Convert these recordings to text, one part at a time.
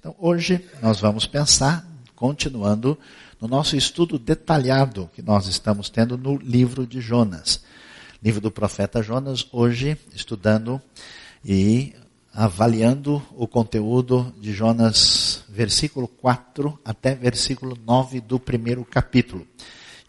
Então, hoje nós vamos pensar, continuando no nosso estudo detalhado que nós estamos tendo no livro de Jonas. Livro do profeta Jonas, hoje estudando e avaliando o conteúdo de Jonas, versículo 4 até versículo 9 do primeiro capítulo.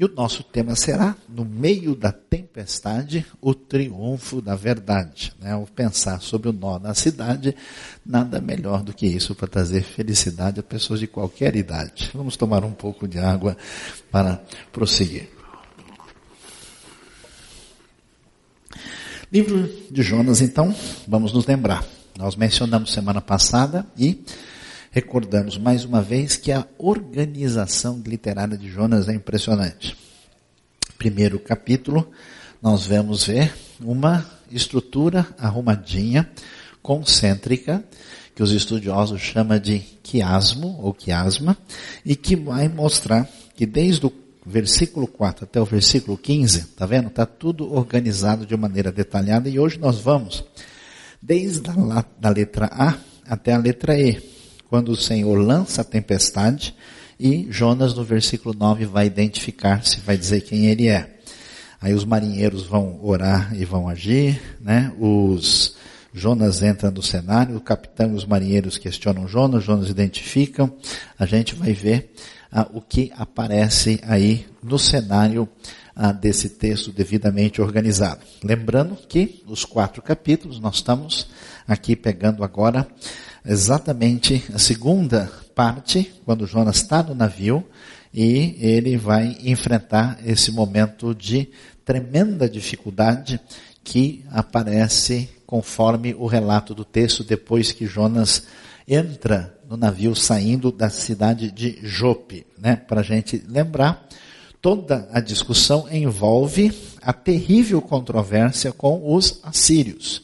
E o nosso tema será, no meio da tempestade, o triunfo da verdade. Né? Ao pensar sobre o nó na cidade, nada melhor do que isso para trazer felicidade a pessoas de qualquer idade. Vamos tomar um pouco de água para prosseguir. Livro de Jonas, então, vamos nos lembrar. Nós mencionamos semana passada e recordamos mais uma vez que a organização literária de Jonas é impressionante. Primeiro capítulo, nós vamos ver uma estrutura arrumadinha, concêntrica, que os estudiosos chamam de quiasmo ou quiasma, e que vai mostrar que desde o versículo 4 até o versículo 15, tá vendo? Tá tudo organizado de maneira detalhada e hoje nós vamos desde a da letra A até a letra E, quando o Senhor lança a tempestade e Jonas no versículo 9 vai identificar-se, vai dizer quem ele é. Aí os marinheiros vão orar e vão agir, né? Os Jonas entra no cenário, o capitão e os marinheiros questionam Jonas, Jonas identificam. A gente vai ver ah, o que aparece aí no cenário ah, desse texto devidamente organizado. Lembrando que os quatro capítulos nós estamos aqui pegando agora exatamente a segunda parte, quando Jonas está no navio e ele vai enfrentar esse momento de tremenda dificuldade que aparece conforme o relato do texto depois que Jonas entra no navio saindo da cidade de Jope, né? Para a gente lembrar, toda a discussão envolve a terrível controvérsia com os assírios.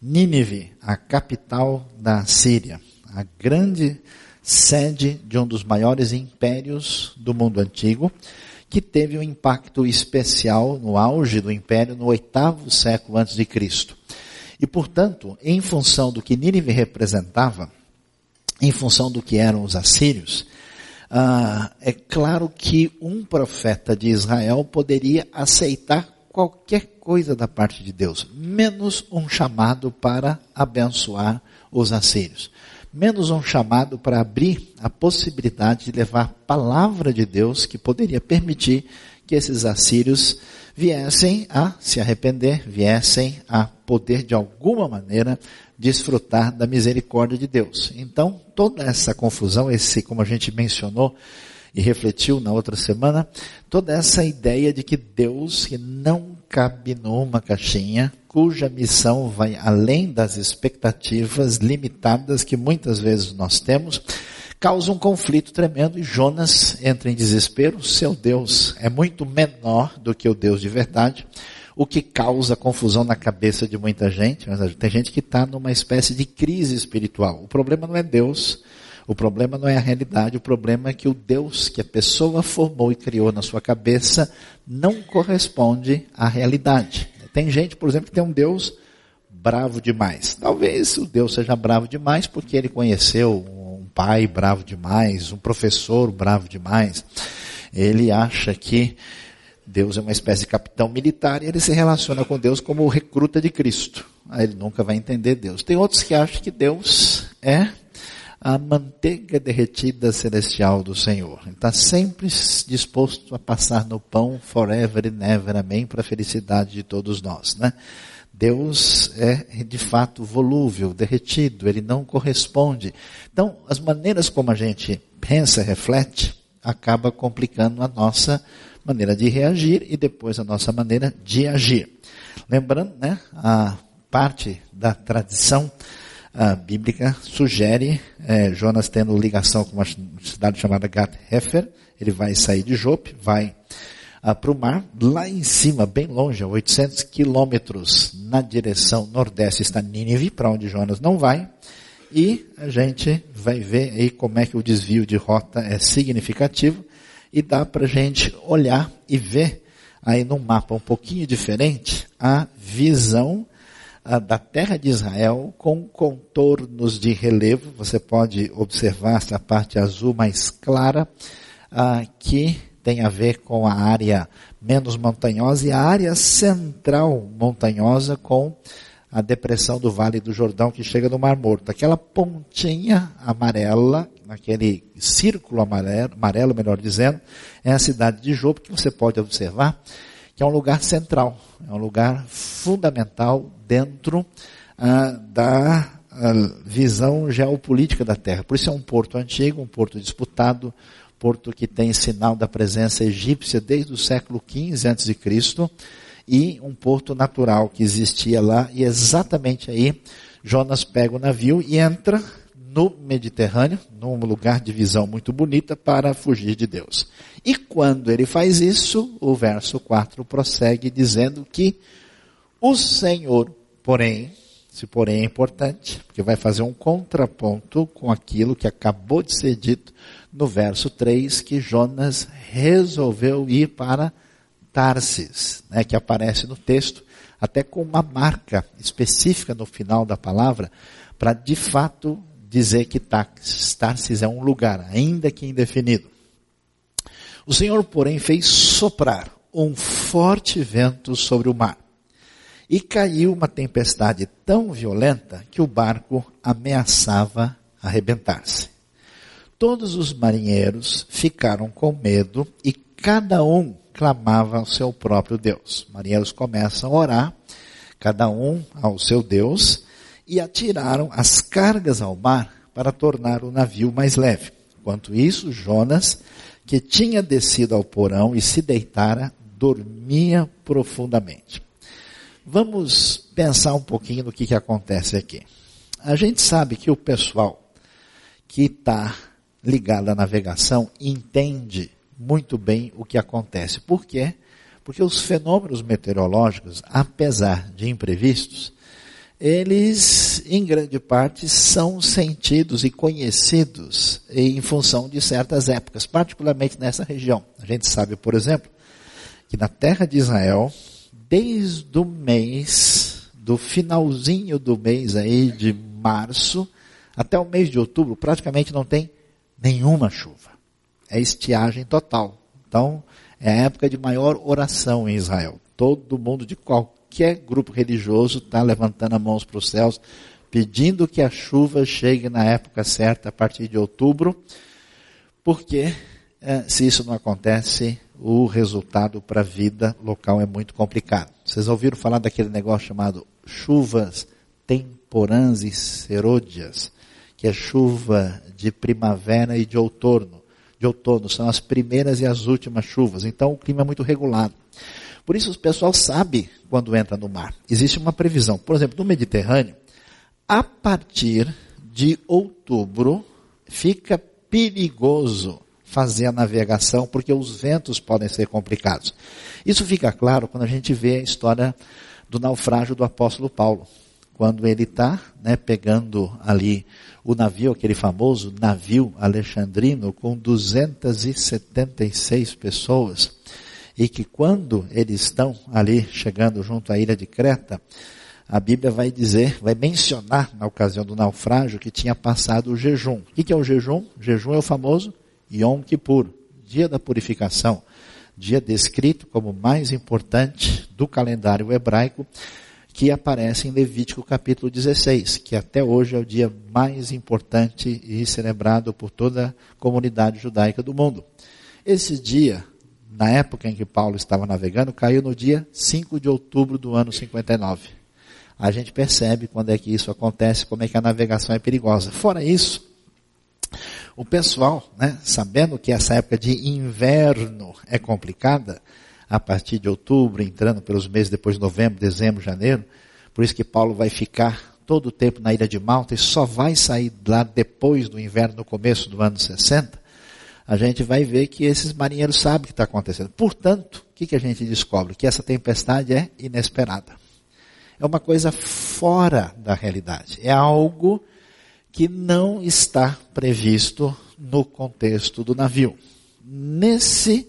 Nínive, a capital da Síria, a grande sede de um dos maiores impérios do mundo antigo, que teve um impacto especial no auge do império no oitavo século antes de Cristo. E portanto, em função do que Nínive representava, em função do que eram os assírios, ah, é claro que um profeta de Israel poderia aceitar qualquer coisa da parte de Deus, menos um chamado para abençoar os assírios, menos um chamado para abrir a possibilidade de levar a palavra de Deus que poderia permitir que esses assírios viessem a se arrepender, viessem a poder de alguma maneira desfrutar da misericórdia de Deus. Então, toda essa confusão, esse, como a gente mencionou, e refletiu na outra semana, toda essa ideia de que Deus que não cabe numa caixinha, cuja missão vai além das expectativas limitadas que muitas vezes nós temos, causa um conflito tremendo e Jonas entra em desespero. Seu Deus é muito menor do que o Deus de verdade, o que causa confusão na cabeça de muita gente. Tem gente que está numa espécie de crise espiritual. O problema não é Deus, o problema não é a realidade, o problema é que o Deus que a pessoa formou e criou na sua cabeça não corresponde à realidade. Tem gente, por exemplo, que tem um Deus bravo demais. Talvez o Deus seja bravo demais porque ele conheceu um pai bravo demais, um professor bravo demais. Ele acha que Deus é uma espécie de capitão militar e ele se relaciona com Deus como o recruta de Cristo. Aí ele nunca vai entender Deus. Tem outros que acham que Deus é a manteiga derretida celestial do Senhor. Está sempre disposto a passar no pão forever and ever, amém, para a felicidade de todos nós, né? Deus é de fato volúvel, derretido, ele não corresponde. Então, as maneiras como a gente pensa, reflete, acaba complicando a nossa maneira de reagir e depois a nossa maneira de agir. Lembrando, né, a parte da tradição a bíblica sugere é, Jonas tendo ligação com uma cidade chamada Gat-Hefer. Ele vai sair de Jope, vai ah, para o mar. Lá em cima, bem longe, a 800 quilômetros na direção nordeste, está Nínive, para onde Jonas não vai. E a gente vai ver aí como é que o desvio de rota é significativo e dá para a gente olhar e ver aí num mapa um pouquinho diferente a visão da terra de Israel com contornos de relevo. Você pode observar essa parte azul mais clara, que tem a ver com a área menos montanhosa e a área central montanhosa com a depressão do Vale do Jordão que chega no Mar Morto. Aquela pontinha amarela, aquele círculo amarelo, amarelo, melhor dizendo, é a cidade de Jope que você pode observar que é um lugar central, é um lugar fundamental dentro ah, da ah, visão geopolítica da Terra. Por isso é um porto antigo, um porto disputado, porto que tem sinal da presença egípcia desde o século XV a.C., e um porto natural que existia lá, e exatamente aí Jonas pega o navio e entra no Mediterrâneo, num lugar de visão muito bonita, para fugir de Deus. E quando ele faz isso, o verso 4 prossegue dizendo que o Senhor, porém, se porém é importante, porque vai fazer um contraponto com aquilo que acabou de ser dito no verso 3, que Jonas resolveu ir para Tarsis, né, que aparece no texto, até com uma marca específica no final da palavra, para de fato dizer que Tarsis é um lugar, ainda que indefinido. O Senhor, porém, fez soprar um forte vento sobre o mar. E caiu uma tempestade tão violenta que o barco ameaçava arrebentar-se. Todos os marinheiros ficaram com medo e cada um clamava ao seu próprio Deus. Marinheiros começam a orar, cada um ao seu Deus, e atiraram as cargas ao mar para tornar o navio mais leve. Enquanto isso, Jonas, que tinha descido ao porão e se deitara, dormia profundamente. Vamos pensar um pouquinho no que, que acontece aqui. A gente sabe que o pessoal que está ligado à navegação entende muito bem o que acontece. Por quê? Porque os fenômenos meteorológicos, apesar de imprevistos, eles, em grande parte, são sentidos e conhecidos em função de certas épocas, particularmente nessa região. A gente sabe, por exemplo, que na terra de Israel, desde o mês, do finalzinho do mês aí de março, até o mês de outubro, praticamente não tem nenhuma chuva. É estiagem total. Então, é a época de maior oração em Israel. Todo mundo de qualquer grupo religioso está levantando as mãos para os céus, pedindo que a chuva chegue na época certa, a partir de outubro, porque se isso não acontece, o resultado para a vida local é muito complicado. Vocês ouviram falar daquele negócio chamado chuvas temporãs e serôdias, que é chuva de primavera e de outono. De outono são as primeiras e as últimas chuvas. Então o clima é muito regulado. Por isso o pessoal sabe quando entra no mar. Existe uma previsão. Por exemplo, no Mediterrâneo, a partir de outubro, fica perigoso fazer a navegação, porque os ventos podem ser complicados. Isso fica claro quando a gente vê a história do naufrágio do apóstolo Paulo. Quando ele está né, pegando ali o navio, aquele famoso navio alexandrino, com 276 pessoas, e que quando eles estão ali chegando junto à ilha de Creta, a Bíblia vai dizer, vai mencionar na ocasião do naufrágio que tinha passado o jejum. O que é o jejum? O jejum é o famoso Yom Kippur, dia da purificação, dia descrito como mais importante do calendário hebraico, que aparece em Levítico capítulo 16, que até hoje é o dia mais importante e celebrado por toda a comunidade judaica do mundo. Esse dia na época em que Paulo estava navegando, caiu no dia 5 de outubro do ano 59. A gente percebe quando é que isso acontece, como é que a navegação é perigosa. Fora isso, o pessoal, né, sabendo que essa época de inverno é complicada, a partir de outubro, entrando pelos meses depois de novembro, dezembro, janeiro, por isso que Paulo vai ficar todo o tempo na ilha de Malta e só vai sair lá depois do inverno, no começo do ano 60, a gente vai ver que esses marinheiros sabem o que está acontecendo. Portanto, o que, que a gente descobre? Que essa tempestade é inesperada. É uma coisa fora da realidade. É algo que não está previsto no contexto do navio. Nesse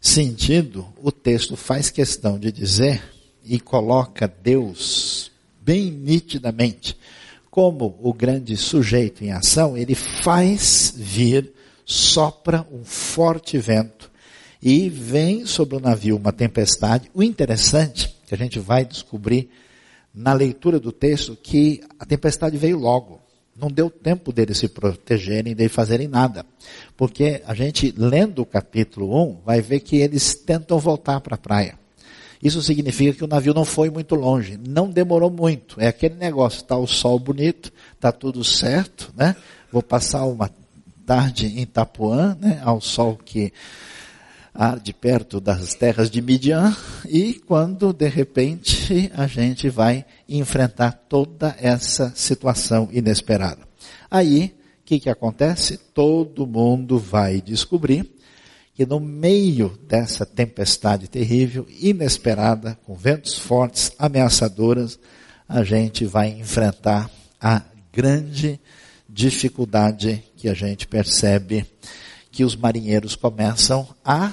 sentido, o texto faz questão de dizer e coloca Deus bem nitidamente como o grande sujeito em ação, ele faz vir, sopra um forte vento e vem sobre o navio uma tempestade. O interessante, que a gente vai descobrir na leitura do texto, que a tempestade veio logo. Não deu tempo deles se protegerem, de fazerem nada. Porque a gente, lendo o capítulo 1, vai ver que eles tentam voltar para a praia. Isso significa que o navio não foi muito longe, não demorou muito. É aquele negócio, está o sol bonito, está tudo certo, né? Vou passar uma tarde em Itapuã, né? Ao sol que arde perto das terras de Midian, e quando de repente a gente vai enfrentar toda essa situação inesperada. Aí, o que, que acontece? Todo mundo vai descobrir que no meio dessa tempestade terrível, inesperada, com ventos fortes, ameaçadoras, a gente vai enfrentar a grande dificuldade que a gente percebe que os marinheiros começam a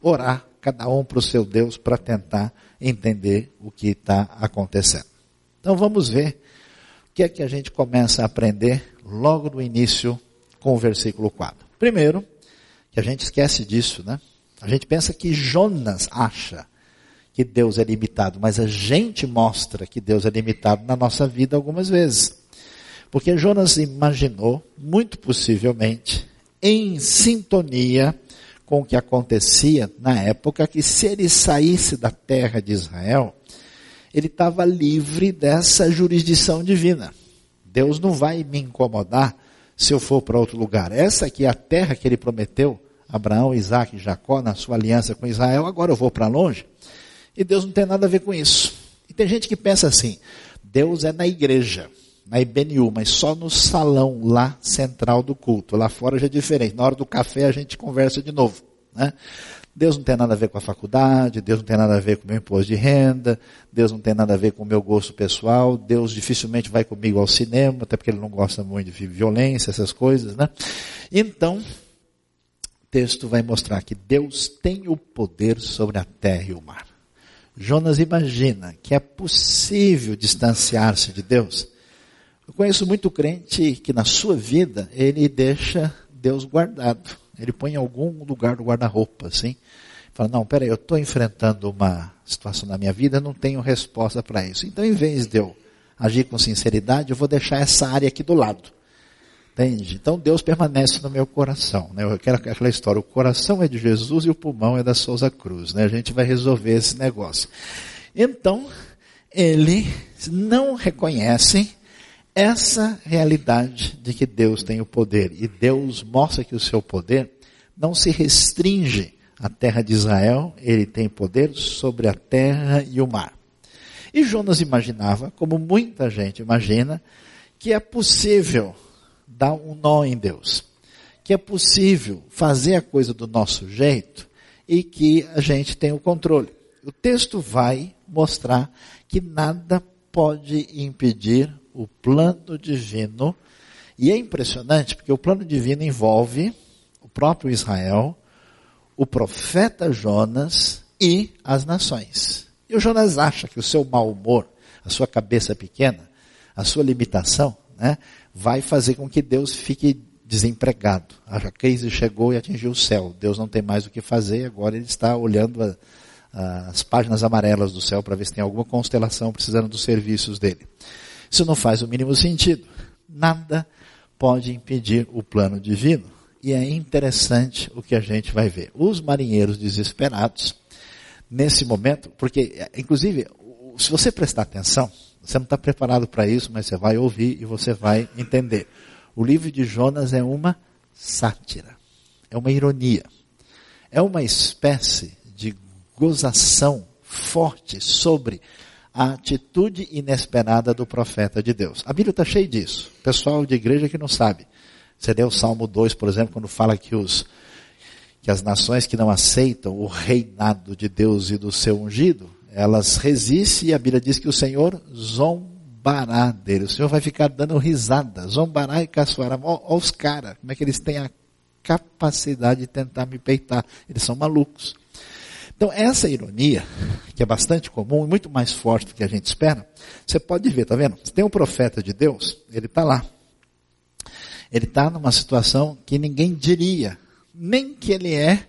orar, cada um para o seu Deus, para tentar entender o que está acontecendo. Então vamos ver o que é que a gente começa a aprender logo no início com o versículo 4. Primeiro, que a gente esquece disso, né? A gente pensa que Jonas acha que Deus é limitado, mas a gente mostra que Deus é limitado na nossa vida algumas vezes. Porque Jonas imaginou, muito possivelmente, em sintonia com o que acontecia na época, que se ele saísse da terra de Israel, ele estava livre dessa jurisdição divina. Deus não vai me incomodar se eu for para outro lugar. Essa aqui é a terra que ele prometeu Abraão, Isaac e Jacó na sua aliança com Israel, agora eu vou para longe. E Deus não tem nada a ver com isso. E tem gente que pensa assim, Deus é na igreja, na IBNU, mas só no salão lá central do culto. Lá fora já é diferente. Na hora do café a gente conversa de novo. Né? Deus não tem nada a ver com a faculdade, Deus não tem nada a ver com o meu imposto de renda, Deus não tem nada a ver com o meu gosto pessoal, Deus dificilmente vai comigo ao cinema, até porque ele não gosta muito de violência, essas coisas, né? Então, texto vai mostrar que Deus tem o poder sobre a terra e o mar. Jonas imagina que é possível distanciar-se de Deus. Eu conheço muito crente que na sua vida ele deixa Deus guardado. Ele põe em algum lugar do guarda-roupa, assim. Fala, não, peraí, eu estou enfrentando uma situação na minha vida, não tenho resposta para isso. Então, em vez de eu agir com sinceridade, eu vou deixar essa área aqui do lado. Entende? Então Deus permanece no meu coração. Né? Eu quero aquela história, o coração é de Jesus e o pulmão é da Souza Cruz. Né? A gente vai resolver esse negócio. Então, ele não reconhece essa realidade de que Deus tem o poder. E Deus mostra que o seu poder não se restringe à terra de Israel, ele tem poder sobre a terra e o mar. E Jonas imaginava, como muita gente imagina, que é possível dar um nó em Deus. Que é possível fazer a coisa do nosso jeito e que a gente tem o controle. O texto vai mostrar que nada pode impedir o plano divino. E é impressionante porque o plano divino envolve o próprio Israel, o profeta Jonas e as nações. E o Jonas acha que o seu mau humor, a sua cabeça pequena, a sua limitação, né, vai fazer com que Deus fique desempregado. A crise chegou e atingiu o céu. Deus não tem mais o que fazer, agora ele está olhando a, a, as páginas amarelas do céu para ver se tem alguma constelação precisando dos serviços dele. Isso não faz o mínimo sentido. Nada pode impedir o plano divino. E é interessante o que a gente vai ver. Os marinheiros desesperados, nesse momento, porque, inclusive, se você prestar atenção, você não está preparado para isso, mas você vai ouvir e você vai entender. O livro de Jonas é uma sátira, é uma ironia, é uma espécie de gozação forte sobre a atitude inesperada do profeta de Deus. A Bíblia está cheia disso. Pessoal de igreja que não sabe. Você lê o Salmo 2, por exemplo, quando fala que os que as nações que não aceitam o reinado de Deus e do seu ungido, elas resistem e a Bíblia diz que o Senhor zombará dele. O Senhor vai ficar dando risada, zombará e caçoará. Olha os caras, como é que eles têm a capacidade de tentar me peitar. Eles são malucos. Então, essa ironia, que é bastante comum e muito mais forte do que a gente espera, você pode ver, tá vendo? Tem um profeta de Deus, ele está lá. Ele está numa situação que ninguém diria, nem que ele é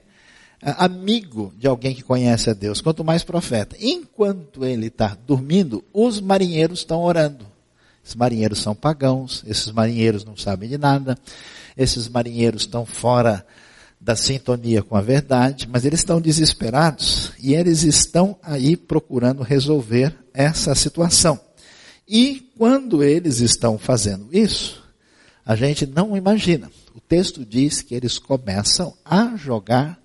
amigo de alguém que conhece a Deus, quanto mais profeta. Enquanto ele está dormindo, os marinheiros estão orando. Esses marinheiros são pagãos, esses marinheiros não sabem de nada, esses marinheiros estão fora da sintonia com a verdade, mas eles estão desesperados e eles estão aí procurando resolver essa situação. E quando eles estão fazendo isso, a gente não imagina. O texto diz que eles começam a jogar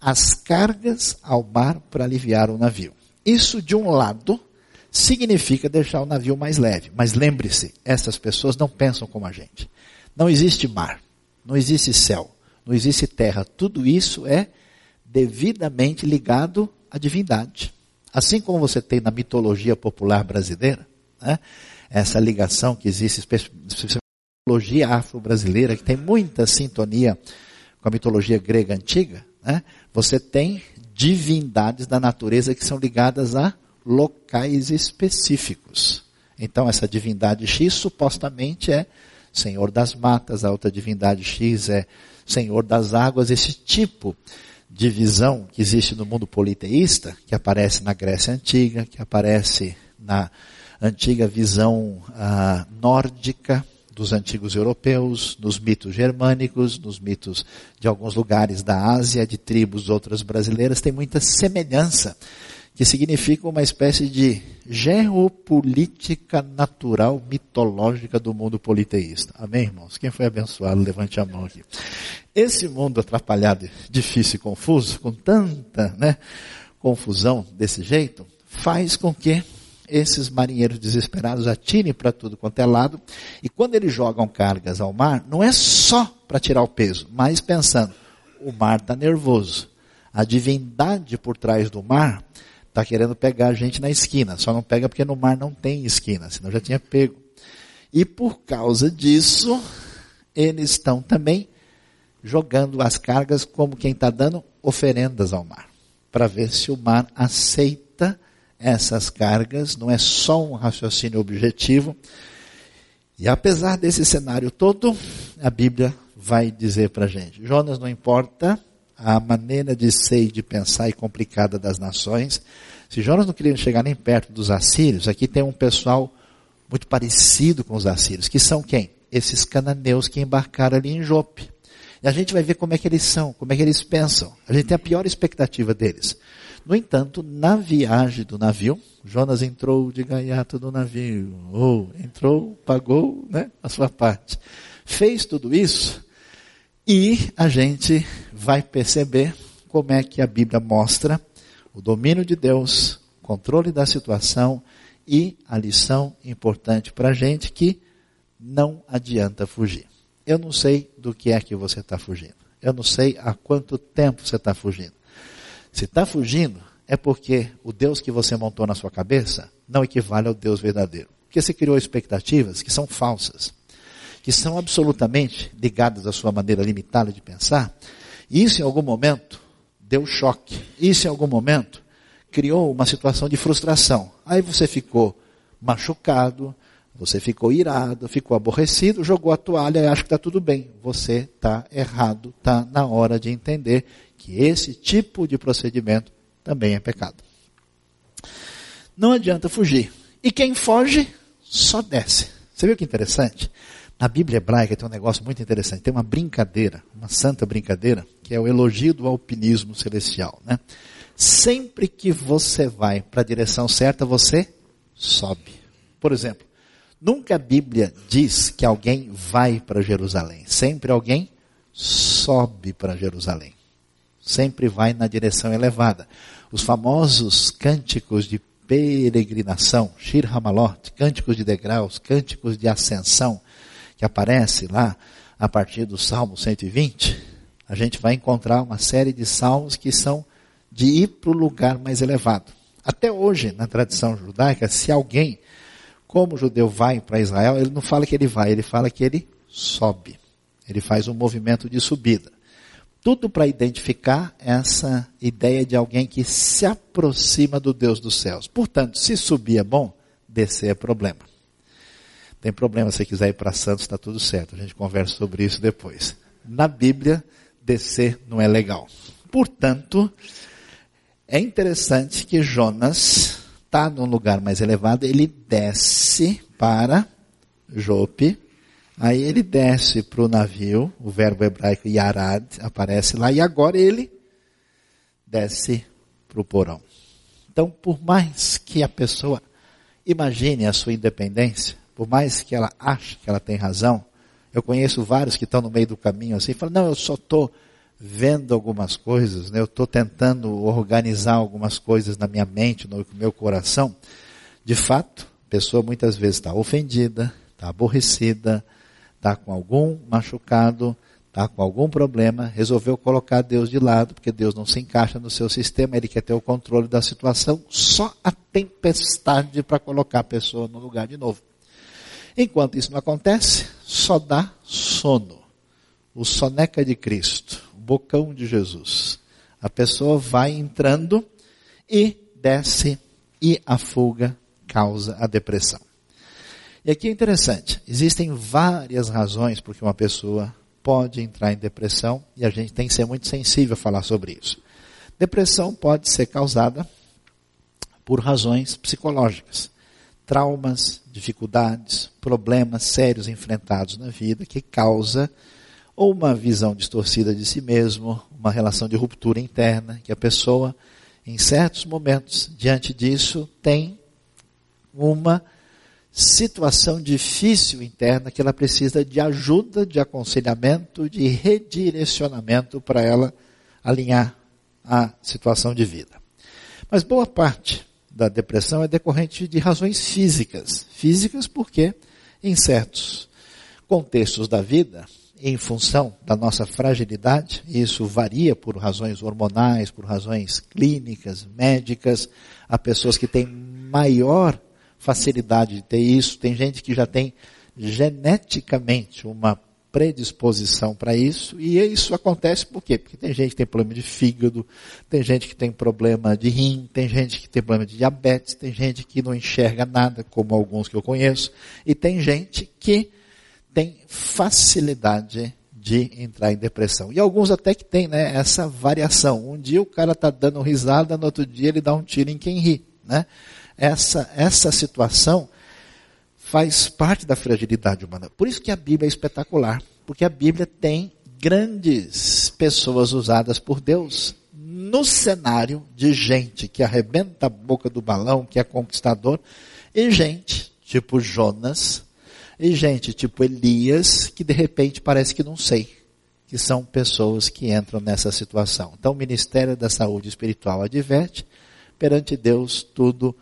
as cargas ao mar para aliviar o navio. Isso, de um lado, significa deixar o navio mais leve. Mas lembre-se, essas pessoas não pensam como a gente. Não existe mar, não existe céu, não existe terra. Tudo isso é devidamente ligado à divindade. Assim como você tem na mitologia popular brasileira, né, essa ligação que existe, especialmente na mitologia afro-brasileira, que tem muita sintonia com a mitologia grega antiga, né, você tem divindades da natureza que são ligadas a locais específicos. Então, essa divindade X supostamente é Senhor das matas, a outra divindade X é Senhor das águas, esse tipo de visão que existe no mundo politeísta, que aparece na Grécia Antiga, que aparece na antiga visão ah, nórdica, dos antigos europeus, nos mitos germânicos, nos mitos de alguns lugares da Ásia, de tribos outras brasileiras, tem muita semelhança, que significa uma espécie de geopolítica natural mitológica do mundo politeísta. Amém, irmãos? Quem foi abençoado, levante a mão aqui. Esse mundo atrapalhado, difícil e confuso, com tanta né, confusão desse jeito, faz com que esses marinheiros desesperados atirem para tudo quanto é lado, e quando eles jogam cargas ao mar, não é só para tirar o peso, mas pensando, o mar está nervoso. A divindade por trás do mar está querendo pegar a gente na esquina, só não pega porque no mar não tem esquina, senão já tinha pego. E por causa disso, eles estão também jogando as cargas como quem está dando oferendas ao mar, para ver se o mar aceita essas cargas, não é só um raciocínio objetivo. E apesar desse cenário todo, a Bíblia vai dizer para a gente: Jonas, não importa a maneira de ser e de pensar e complicada das nações, se Jonas não queria chegar nem perto dos assírios, aqui tem um pessoal muito parecido com os assírios, que são quem? Esses cananeus que embarcaram ali em Jope. E a gente vai ver como é que eles são, como é que eles pensam. A gente tem a pior expectativa deles. No entanto, na viagem do navio, Jonas entrou de gaiato no navio, ou entrou, pagou né, a sua parte. Fez tudo isso e a gente vai perceber como é que a Bíblia mostra o domínio de Deus, controle da situação e a lição importante para a gente que não adianta fugir. Eu não sei do que é que você está fugindo. Eu não sei há quanto tempo você está fugindo. Se está fugindo, é porque o Deus que você montou na sua cabeça não equivale ao Deus verdadeiro. Porque você criou expectativas que são falsas, que são absolutamente ligadas à sua maneira limitada de pensar. Isso em algum momento deu choque. Isso em algum momento criou uma situação de frustração. Aí você ficou machucado, você ficou irado, ficou aborrecido, jogou a toalha e acha que está tudo bem. Você está errado, está na hora de entender que esse tipo de procedimento também é pecado. Não adianta fugir. E quem foge, só desce. Você viu que interessante? Na Bíblia hebraica tem um negócio muito interessante. Tem uma brincadeira, uma santa brincadeira, que é o elogio do alpinismo celestial. Né? Sempre que você vai para a direção certa, você sobe. Por exemplo, nunca a Bíblia diz que alguém vai para Jerusalém. Sempre alguém sobe para Jerusalém sempre vai na direção elevada. Os famosos cânticos de peregrinação, Shir Hamalot, cânticos de degraus, cânticos de ascensão, que aparece lá a partir do Salmo 120, a gente vai encontrar uma série de salmos que são de ir para o lugar mais elevado. Até hoje, na tradição judaica, se alguém, como judeu, vai para Israel, ele não fala que ele vai, ele fala que ele sobe. Ele faz um movimento de subida. tudo para identificar essa ideia de alguém que se aproxima do Deus dos céus. Portanto, se subir é bom, descer é problema. Tem problema se quiser ir para Santos, está tudo certo. A gente conversa sobre isso depois. Na Bíblia, descer não é legal. Portanto, é interessante que Jonas está num lugar mais elevado, ele desce para Jope, Aí ele desce para o navio, o verbo hebraico yarad aparece lá, e agora ele desce para o porão. Então, por mais que a pessoa imagine a sua independência, por mais que ela ache que ela tem razão, eu conheço vários que estão no meio do caminho assim, falam, não, eu só estou vendo algumas coisas, né? eu estou tentando organizar algumas coisas na minha mente, no meu coração. De fato, a pessoa muitas vezes está ofendida, está aborrecida, está com algum machucado, está com algum problema, resolveu colocar Deus de lado, porque Deus não se encaixa no seu sistema, ele quer ter o controle da situação, só a tempestade para colocar a pessoa no lugar de novo. Enquanto isso não acontece, só dá sono. O soneca de Cristo, o bocão de Jesus. A pessoa vai entrando e desce e a fuga causa a depressão. E aqui é interessante, existem várias razões por que uma pessoa pode entrar em depressão e a gente tem que ser muito sensível a falar sobre isso. Depressão pode ser causada por razões psicológicas, traumas, dificuldades, problemas sérios enfrentados na vida que causa ou uma visão distorcida de si mesmo, uma relação de ruptura interna, que a pessoa, em certos momentos, diante disso, tem uma situação difícil interna que ela precisa de ajuda, de aconselhamento, de redirecionamento para ela alinhar a situação de vida. Mas boa parte da depressão é decorrente de razões físicas. Físicas porque, em certos contextos da vida, em função da nossa fragilidade, isso varia por razões hormonais, por razões clínicas, médicas, há pessoas que têm maior facilidade de ter isso, tem gente que já tem geneticamente uma predisposição para isso, e isso acontece por quê? Porque tem gente que tem problema de fígado, tem gente que tem problema de rim, tem gente que tem problema de diabetes, tem gente que não enxerga nada, como alguns que eu conheço, e tem gente que tem facilidade de entrar em depressão. E alguns até que tem né, essa variação. Um dia o cara está dando risada, no outro dia ele dá um tiro em quem ri. Né? essa, essa situação faz parte da fragilidade humana. Por isso que a Bíblia é espetacular, porque a Bíblia tem grandes pessoas usadas por Deus no cenário de gente que arrebenta a boca do balão, que é conquistador, e gente tipo Jonas, e gente tipo Elias, que de repente parece que não sei, que são pessoas que entram nessa situação. Então o Ministério da Saúde Espiritual adverte, perante Deus tudo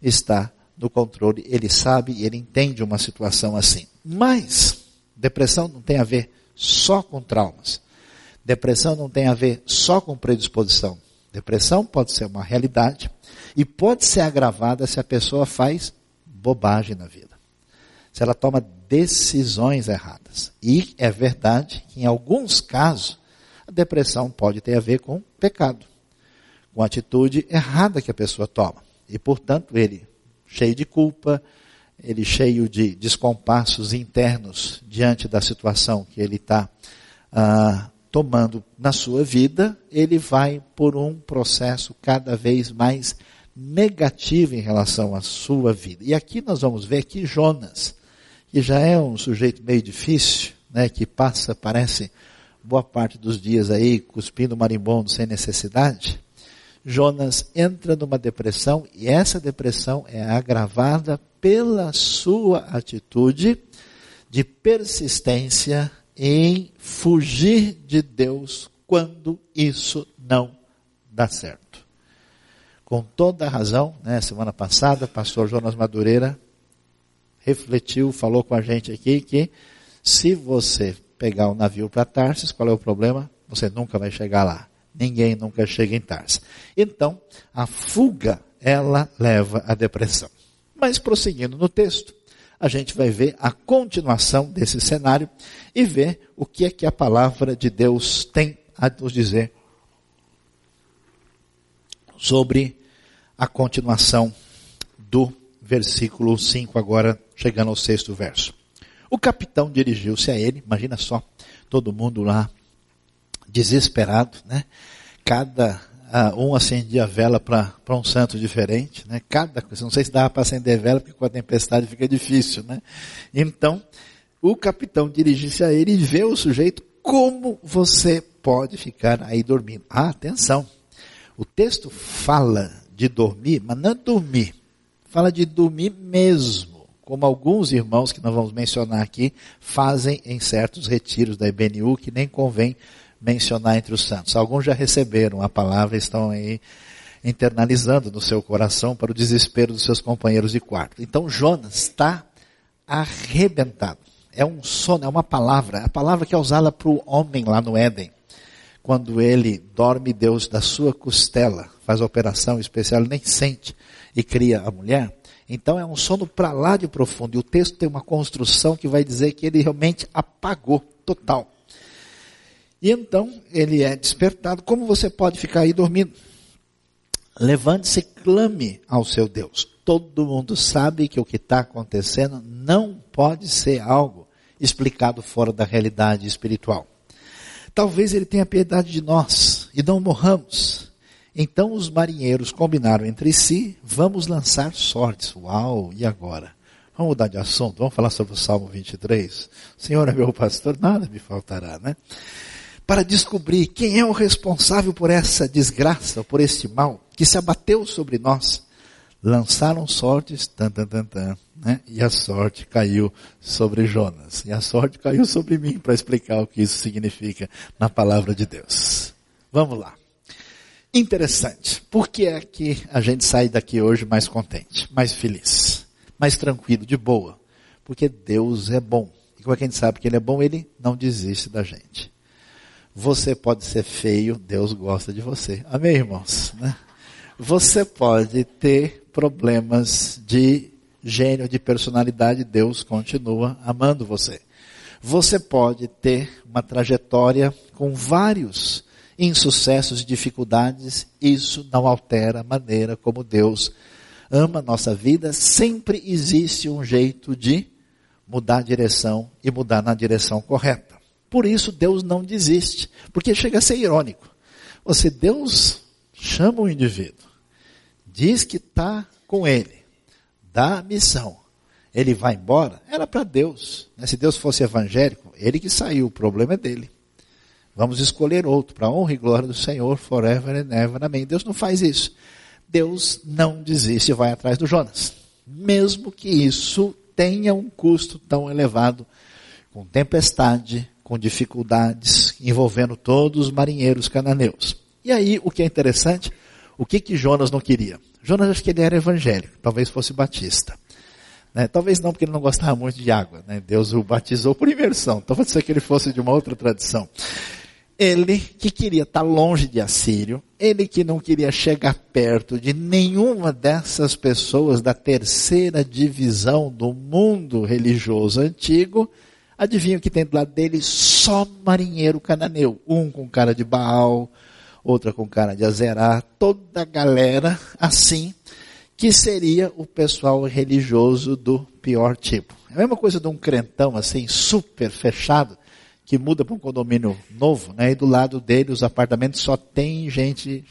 está no controle, ele sabe, ele entende uma situação assim. Mas, depressão não tem a ver só com traumas. Depressão não tem a ver só com predisposição. Depressão pode ser uma realidade e pode ser agravada se a pessoa faz bobagem na vida. Se ela toma decisões erradas. E é verdade que em alguns casos a depressão pode ter a ver com pecado, com atitude errada que a pessoa toma. E, portanto, ele, cheio de culpa, ele cheio de descompassos internos diante da situação que ele está ah, tomando na sua vida, ele vai por um processo cada vez mais negativo em relação à sua vida. E aqui nós vamos ver que Jonas, que já é um sujeito meio difícil, né, que passa, parece, boa parte dos dias aí cuspindo marimbondo sem necessidade, Jonas entra numa depressão e essa depressão é agravada pela sua atitude de persistência em fugir de Deus quando isso não dá certo. Com toda a razão, né, semana passada, pastor Jonas Madureira refletiu, falou com a gente aqui que se você pegar o um navio para Tarsis, qual é o problema? Você nunca vai chegar lá. Ninguém nunca chega em Tarsa. Então, a fuga, ela leva à depressão. Mas prosseguindo no texto, a gente vai ver a continuação desse cenário e ver o que é que a palavra de Deus tem de nos dizer sobre a continuação do versículo 5, agora chegando ao sexto verso. O capitão dirigiu-se a ele, imagina só, todo mundo lá desesperado, né? Cada uh, um acendia vela para um santo diferente, né? Cada, não sei se dava para acender vela, porque com a tempestade fica difícil, né? Então, o capitão dirige-se a ele e vê o sujeito como você pode ficar aí dormindo. Ah, atenção. O texto fala de dormir, mas não é dormir. Fala de dormir mesmo, como alguns irmãos que nós vamos mencionar aqui fazem em certos retiros da IBNU que nem convém mencionar entre os santos. Alguns já receberam a palavra estão aí internalizando no seu coração para o desespero dos seus companheiros de quarto. Então Jonas está arrebentado. É um sono, é uma palavra, a palavra que é usada para o homem lá no Éden quando ele dorme, Deus da sua costela faz a operação especial, nem sente e cria a mulher. Então é um sono para lá de profundo. E o texto tem uma construção que vai dizer que ele realmente apagou total. E então ele é despertado. Como você pode ficar aí dormindo? Levante-se e clame ao seu Deus. Todo mundo sabe que o que está acontecendo não pode ser algo explicado fora da realidade espiritual. Talvez ele tenha piedade de nós e não morramos. Então os marinheiros combinaram entre si, vamos lançar sortes. Uau, e agora? Vamos mudar de assunto, vamos falar sobre o Salmo 23. Senhor é meu pastor, nada me faltará, né? Para descobrir quem é o responsável por essa desgraça, por este mal que se abateu sobre nós lançaram sortes, tan, tan, tan, tan, né? e a sorte caiu sobre Jonas. E a sorte caiu sobre mim para explicar o que isso significa na palavra de Deus. Vamos lá. Interessante. Por que é que a gente sai daqui hoje mais contente, mais feliz, mais tranquilo, de boa? Porque Deus é bom. E como é que a gente sabe que Ele é bom? Ele não desiste da gente. Você pode ser feio, Deus gosta de você. Amém, irmãos? Né? Você pode ter problemas de gênio, de personalidade, Deus continua amando você. Você pode ter uma trajetória com vários insucessos e dificuldades, isso não altera a maneira como Deus ama a nossa vida. Sempre existe um jeito de mudar a direção e mudar na direção correta. Por isso Deus não desiste, porque chega a ser irônico. Você, Deus chama o indivíduo diz que está com ele, dá a missão, ele vai embora, era para Deus. Né? Se Deus fosse evangélico, ele que saiu, o problema é dele. Vamos escolher outro, para honra e glória do Senhor, forever and ever, amém. Deus não faz isso. Deus não desiste e vai atrás do Jonas. Mesmo que isso tenha um custo tão elevado, com tempestade, com dificuldades, envolvendo todos os marinheiros cananeus. E aí, o que é interessante, o que que Jonas não queria? Jonas acho que ele era evangélico, talvez fosse batista. Né? Talvez não, porque ele não gostava muito de água. Né? Deus o batizou por imersão. Então pode ser que ele fosse de uma outra tradição. Ele que queria estar longe de Assírio, ele que não queria chegar perto de nenhuma dessas pessoas da terceira divisão do mundo religioso antigo, adivinha o que tem do lado dele? Só marinheiro cananeu. Um com cara de Baal, outra com cara de Azerá, toda a galera assim, que seria o pessoal religioso do pior tipo. É a mesma coisa de um crentão assim, super fechado, que muda para um condomínio novo, né? E do lado dele os apartamentos só tem gente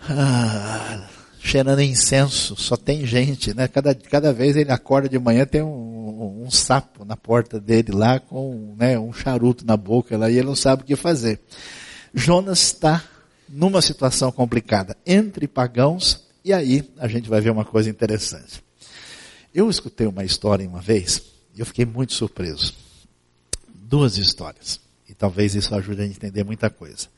ah, cheirando incenso, só tem gente, né? Cada, cada vez ele acorda de manhã tem um, um, sapo na porta dele lá com né, um charuto na boca lá e ele não sabe o que fazer. Jonas está numa situação complicada entre pagãos, e aí a gente vai ver uma coisa interessante. Eu escutei uma história uma vez, e eu fiquei muito surpreso. Duas histórias. E talvez isso ajude a entender muita coisa.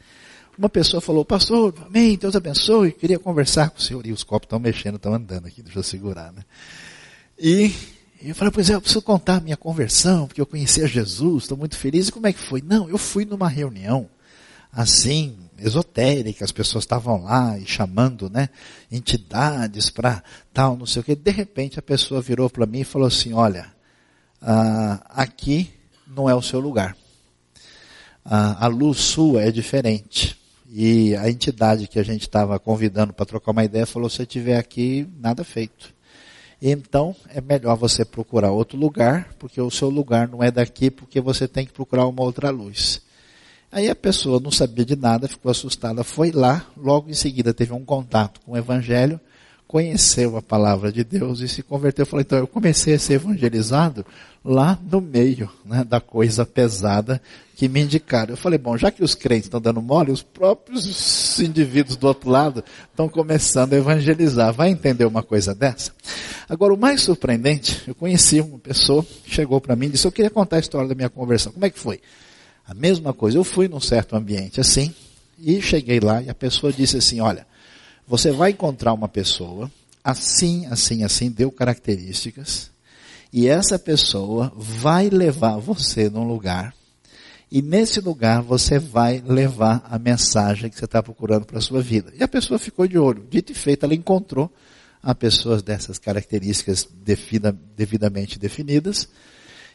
Uma pessoa falou, pastor, amém, Deus abençoe, queria conversar com o senhor. E os copos estão mexendo, estão andando aqui, deixa eu segurar, né? E eu falei, pois é, eu preciso contar a minha conversão, porque eu conheci a Jesus, estou muito feliz. E como é que foi? Não, eu fui numa reunião assim, esotérica, as pessoas estavam lá e chamando, né, entidades para tal, não sei o que. De repente a pessoa virou para mim e falou assim: Olha, ah, aqui não é o seu lugar. a, a luz sua é diferente. E a entidade que a gente estava convidando para trocar uma ideia falou: se eu estiver aqui, nada feito. Então é melhor você procurar outro lugar, porque o seu lugar não é daqui, porque você tem que procurar uma outra luz. Aí a pessoa não sabia de nada, ficou assustada, foi lá, logo em seguida teve um contato com o Evangelho, conheceu a palavra de Deus e se converteu. Falou, então eu comecei a ser evangelizado lá no meio né, da coisa pesada que me indicaram. Eu falei, bom, já que os crentes estão dando mole, os próprios indivíduos do outro lado estão começando a evangelizar. Vai entender uma coisa dessa? Agora, o mais surpreendente, eu conheci uma pessoa chegou para mim e disse, eu queria contar a história da minha conversão. Como é que foi? A mesma coisa, eu fui num certo ambiente assim, e cheguei lá e a pessoa disse assim, olha, você vai encontrar uma pessoa, assim, assim, assim, deu características, e essa pessoa vai levar você num lugar, e nesse lugar você vai levar a mensagem que você está procurando para a sua vida. E a pessoa ficou de olho. Dito e feito, ela encontrou a pessoas dessas características devida, devidamente definidas,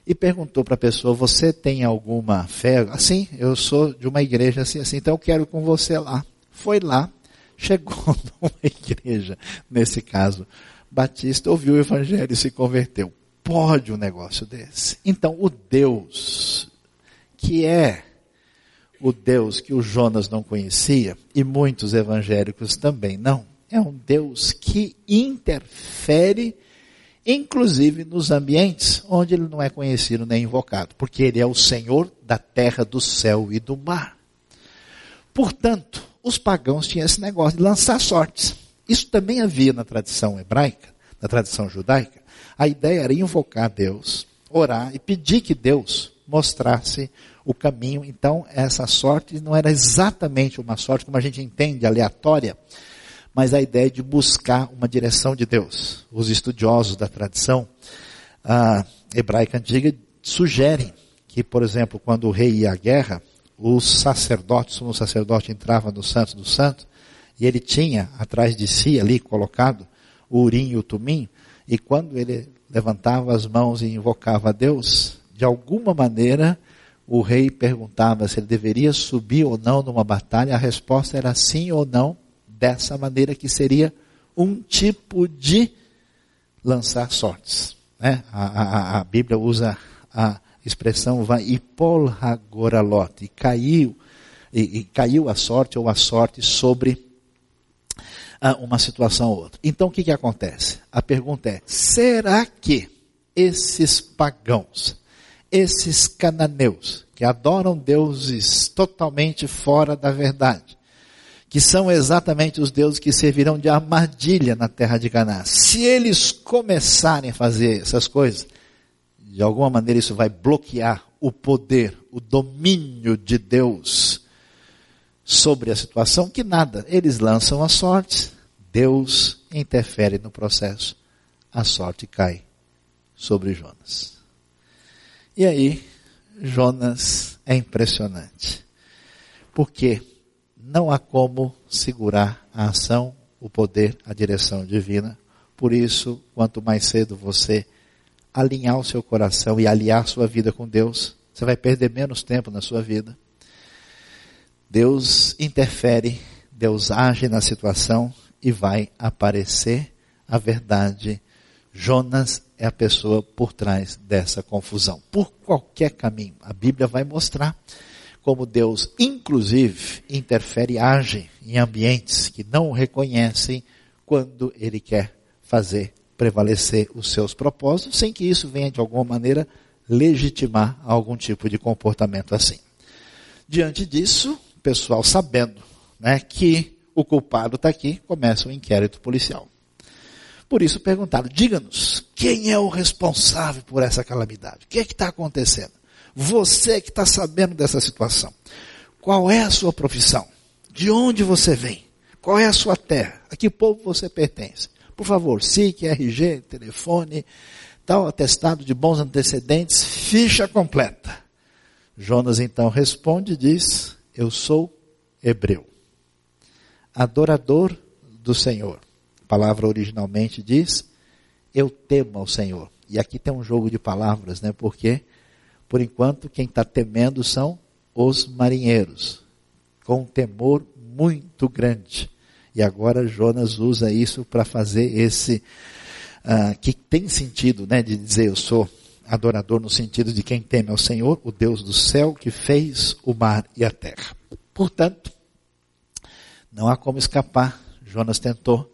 e perguntou para a pessoa, você tem alguma fé? Assim, eu sou de uma igreja assim, assim, então eu quero com você lá. Foi lá, chegou numa igreja, nesse caso, batista, ouviu o evangelho e se converteu. Pode um negócio desse? Então, o Deus, que é o Deus que o Jonas não conhecia, e muitos evangélicos também não, é um Deus que interfere, inclusive nos ambientes onde ele não é conhecido nem invocado, porque ele é o Senhor da terra, do céu e do mar. Portanto, os pagãos tinham esse negócio de lançar sortes. Isso também havia na tradição hebraica, na tradição judaica. A ideia era invocar Deus, orar e pedir que Deus mostrasse o caminho. Então, essa sorte não era exatamente uma sorte como a gente entende, aleatória, mas a ideia de buscar uma direção de Deus. Os estudiosos da tradição ah, hebraica antiga sugerem que, por exemplo, quando o rei ia à guerra, os sacerdotes, o sacerdote entrava no Santo do Santo, e ele tinha atrás de si ali colocado o urim e o tumim, e quando ele levantava as mãos e invocava a Deus, de alguma maneira o rei perguntava se ele deveria subir ou não numa batalha, a resposta era sim ou não, dessa maneira que seria um tipo de lançar sortes. Né? A, a, a Bíblia usa a expressão vai ipol e caiu, e, e, caiu a sorte ou a sorte sobre ah, uma situação ou outra. Então o que, que acontece? A pergunta é, será que esses pagãos, esses cananeus, que adoram deuses totalmente fora da verdade, que são exatamente os deuses que servirão de armadilha na terra de Canaã, se eles começarem a fazer essas coisas, de alguma maneira isso vai bloquear o poder, o domínio de Deus sobre a situação, que nada, eles lançam a sorte, Deus interfere no processo, a sorte cai sobre Jonas. E aí, Jonas é impressionante, porque não há como segurar a ação, o poder, a direção divina. Por isso, quanto mais cedo você alinhar o seu coração e aliar sua vida com Deus, você vai perder menos tempo na sua vida. Deus interfere, Deus age na situação e vai aparecer a verdade. Jonas é a pessoa por trás dessa confusão. Por qualquer caminho, a Bíblia vai mostrar como Deus, inclusive, interfere e age em ambientes que não o reconhecem quando Ele quer fazer prevalecer os seus propósitos, sem que isso venha de alguma maneira legitimar algum tipo de comportamento assim. Diante disso, o pessoal sabendo né, que o culpado está aqui, começa o um inquérito policial. Por isso perguntaram, diga-nos, quem é o responsável por essa calamidade? O que é que está acontecendo? Você que está sabendo dessa situação. Qual é a sua profissão? De onde você vem? Qual é a sua terra? A que povo você pertence? Por favor, SIC, RG, telefone, tal atestado de bons antecedentes, ficha completa. Jonas então responde e diz: Eu sou hebreu, adorador do Senhor. A palavra originalmente diz: Eu temo ao Senhor. E aqui tem um jogo de palavras, né? Porque, por enquanto, quem está temendo são os marinheiros, com um temor muito grande. E agora Jonas usa isso para fazer esse, uh, que tem sentido, né, de dizer eu sou adorador no sentido de quem teme ao Senhor, o Deus do céu que fez o mar e a terra. Portanto, não há como escapar. Jonas tentou,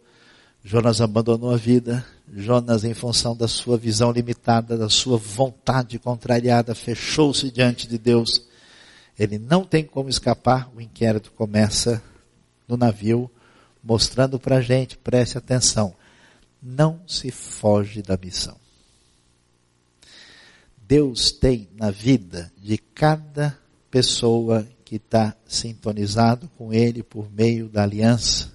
Jonas abandonou a vida, Jonas, em função da sua visão limitada, da sua vontade contrariada, fechou-se diante de Deus. Ele não tem como escapar. O inquérito começa no navio, mostrando para a gente, preste atenção, não se foge da missão. Deus tem na vida de cada pessoa que está sintonizado com Ele por meio da aliança,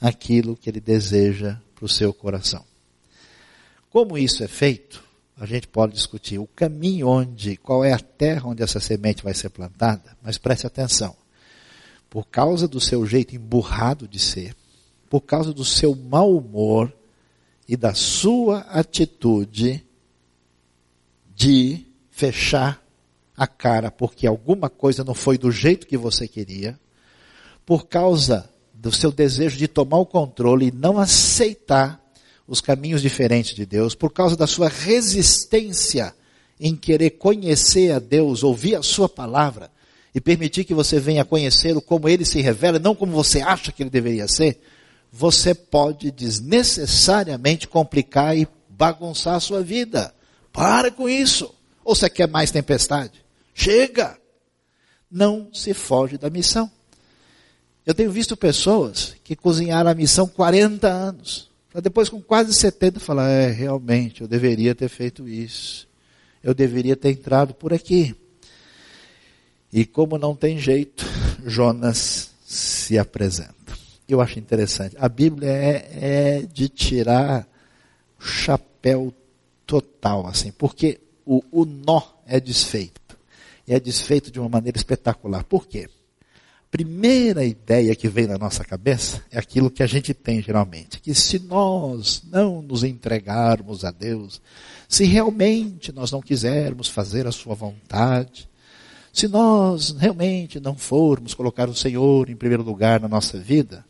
aquilo que Ele deseja para o seu coração. Como isso é feito? A gente pode discutir o caminho onde, qual é a terra onde essa semente vai ser plantada, mas preste atenção. Por causa do seu jeito emburrado de ser, por causa do seu mau humor e da sua atitude, de fechar a cara porque alguma coisa não foi do jeito que você queria, por causa do seu desejo de tomar o controle e não aceitar os caminhos diferentes de Deus, por causa da sua resistência em querer conhecer a Deus, ouvir a sua palavra e permitir que você venha conhecê-lo como ele se revela, não como você acha que ele deveria ser, você pode desnecessariamente complicar e bagunçar a sua vida. Para com isso. Ou você quer mais tempestade? Chega! Não se foge da missão. Eu tenho visto pessoas que cozinharam a missão 40 anos. Para depois, com quase 70, falar: é, realmente, eu deveria ter feito isso. Eu deveria ter entrado por aqui. E como não tem jeito, Jonas se apresenta. Eu acho interessante. A Bíblia é, é de tirar o chapéu total, assim, porque o, o nó é desfeito. E é desfeito de uma maneira espetacular. Por quê? Primeira ideia que vem na nossa cabeça é aquilo que a gente tem geralmente, que se nós não nos entregarmos a Deus, se realmente nós não quisermos fazer a sua vontade, se nós realmente não formos colocar o Senhor em primeiro lugar na nossa vida,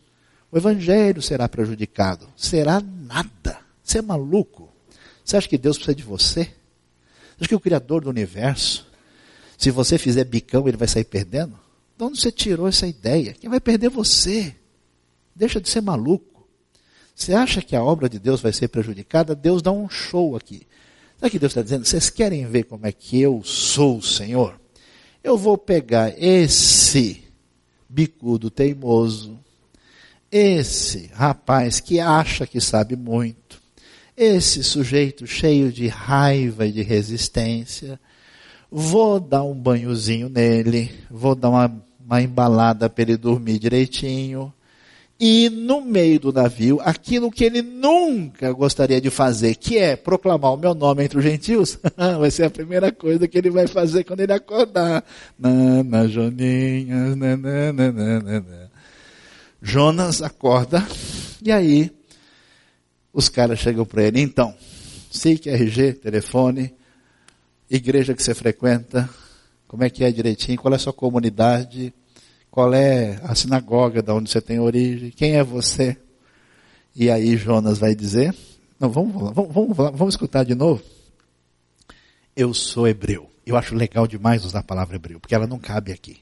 o evangelho será prejudicado. Será nada. Você é maluco? Você acha que Deus precisa de você? Você acha que o Criador do universo, se você fizer bicão, ele vai sair perdendo? De onde você tirou essa ideia? Quem vai perder você? Deixa de ser maluco. Você acha que a obra de Deus vai ser prejudicada? Deus dá um show aqui. Sabe o que Deus está dizendo? Vocês querem ver como é que eu sou o Senhor? Eu vou pegar esse bicudo teimoso, esse rapaz que acha que sabe muito, esse sujeito cheio de raiva e de resistência, vou dar um banhozinho nele, vou dar uma, uma embalada para ele dormir direitinho, e no meio do navio, aquilo que ele nunca gostaria de fazer, que é proclamar o meu nome entre os gentios, vai ser a primeira coisa que ele vai fazer quando ele acordar. Nana, Joninhas, nanana, Jonas acorda, e aí os caras chegam para ele, então, SIC, RG, telefone, igreja que você frequenta, como é que é direitinho, qual é a sua comunidade, qual é a sinagoga da onde você tem origem, quem é você? E aí Jonas vai dizer, não, vamos, vamos, vamos, vamos escutar de novo. Eu sou hebreu. Eu acho legal demais usar a palavra hebreu, porque ela não cabe aqui.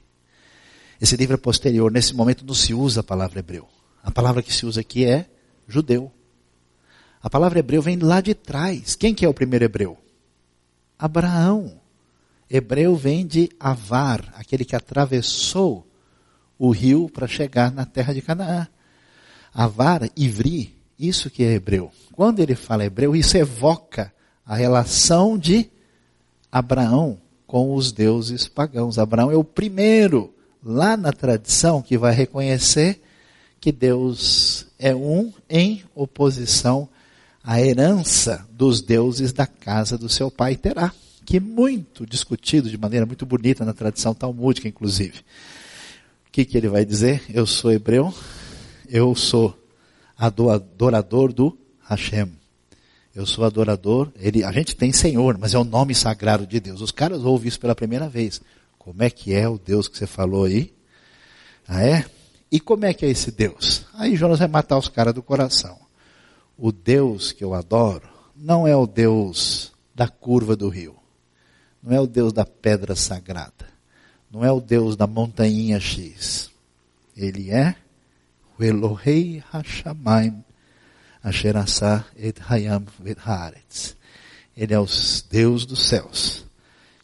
Esse livro é posterior, nesse momento não se usa a palavra hebreu. A palavra que se usa aqui é judeu. A palavra hebreu vem lá de trás. Quem que é o primeiro hebreu? Abraão. Hebreu vem de Avar, aquele que atravessou o rio para chegar na terra de Canaã. Avar, Ivri, isso que é hebreu. Quando ele fala hebreu, isso evoca a relação de Abraão com os deuses pagãos. Abraão é o primeiro lá na tradição que vai reconhecer que Deus é um em oposição a herança dos deuses da casa do seu pai terá, que é muito discutido de maneira muito bonita na tradição talmúdica, inclusive. Que, que ele vai dizer? Eu sou hebreu, eu sou adorador do Hashem. Eu sou adorador, ele, a gente tem Senhor, mas é o nome sagrado de Deus. Os caras ouvem isso pela primeira vez. Como é que é o Deus que você falou aí? Ah, é? E como é que é esse Deus? Aí Jonas vai matar os caras do coração. O Deus que eu adoro não é o Deus da curva do rio. Não é o Deus da pedra sagrada. Não é o Deus da montanha X. Ele é o Elohei Hashamayim Asher et Hayam et Haaretz. Ele é o Deus dos céus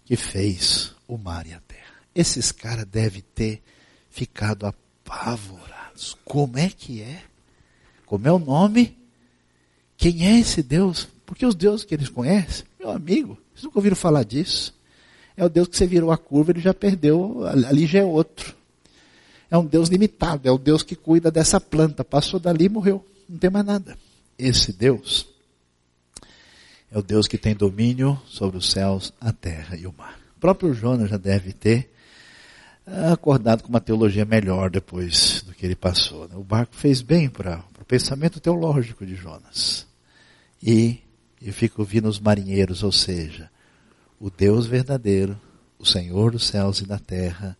que fez o mar e a terra. Esses caras devem ter ficado apavorados. Como é que é? Como é o nome? Quem é esse Deus? Porque os deuses que eles conhecem, meu amigo, vocês nunca ouviram falar disso? É o Deus que você virou a curva, ele já perdeu, ali já é outro. É um Deus limitado, é o Deus que cuida dessa planta. Passou dali e morreu. Não tem mais nada. Esse Deus é o Deus que tem domínio sobre os céus, a terra e o mar. O próprio Jonas já deve ter acordado com uma teologia melhor depois do que ele passou. Né? O barco fez bem para o pensamento teológico de Jonas. E eu fico ouvindo os marinheiros, ou seja, o Deus verdadeiro, o Senhor dos céus e da terra,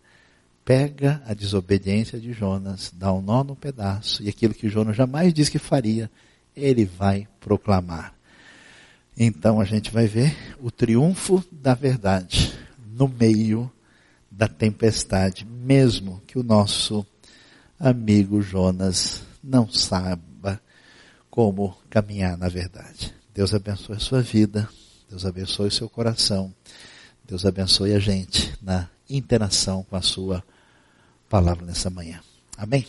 pega a desobediência de Jonas, dá um nó no pedaço, e aquilo que Jonas jamais disse que faria, ele vai proclamar. Então a gente vai ver o triunfo da verdade no meio da tempestade, mesmo que o nosso amigo Jonas não saiba como caminhar na verdade. Deus abençoe a sua vida, Deus abençoe o seu coração, Deus abençoe a gente na interação com a sua palavra nessa manhã. Amém?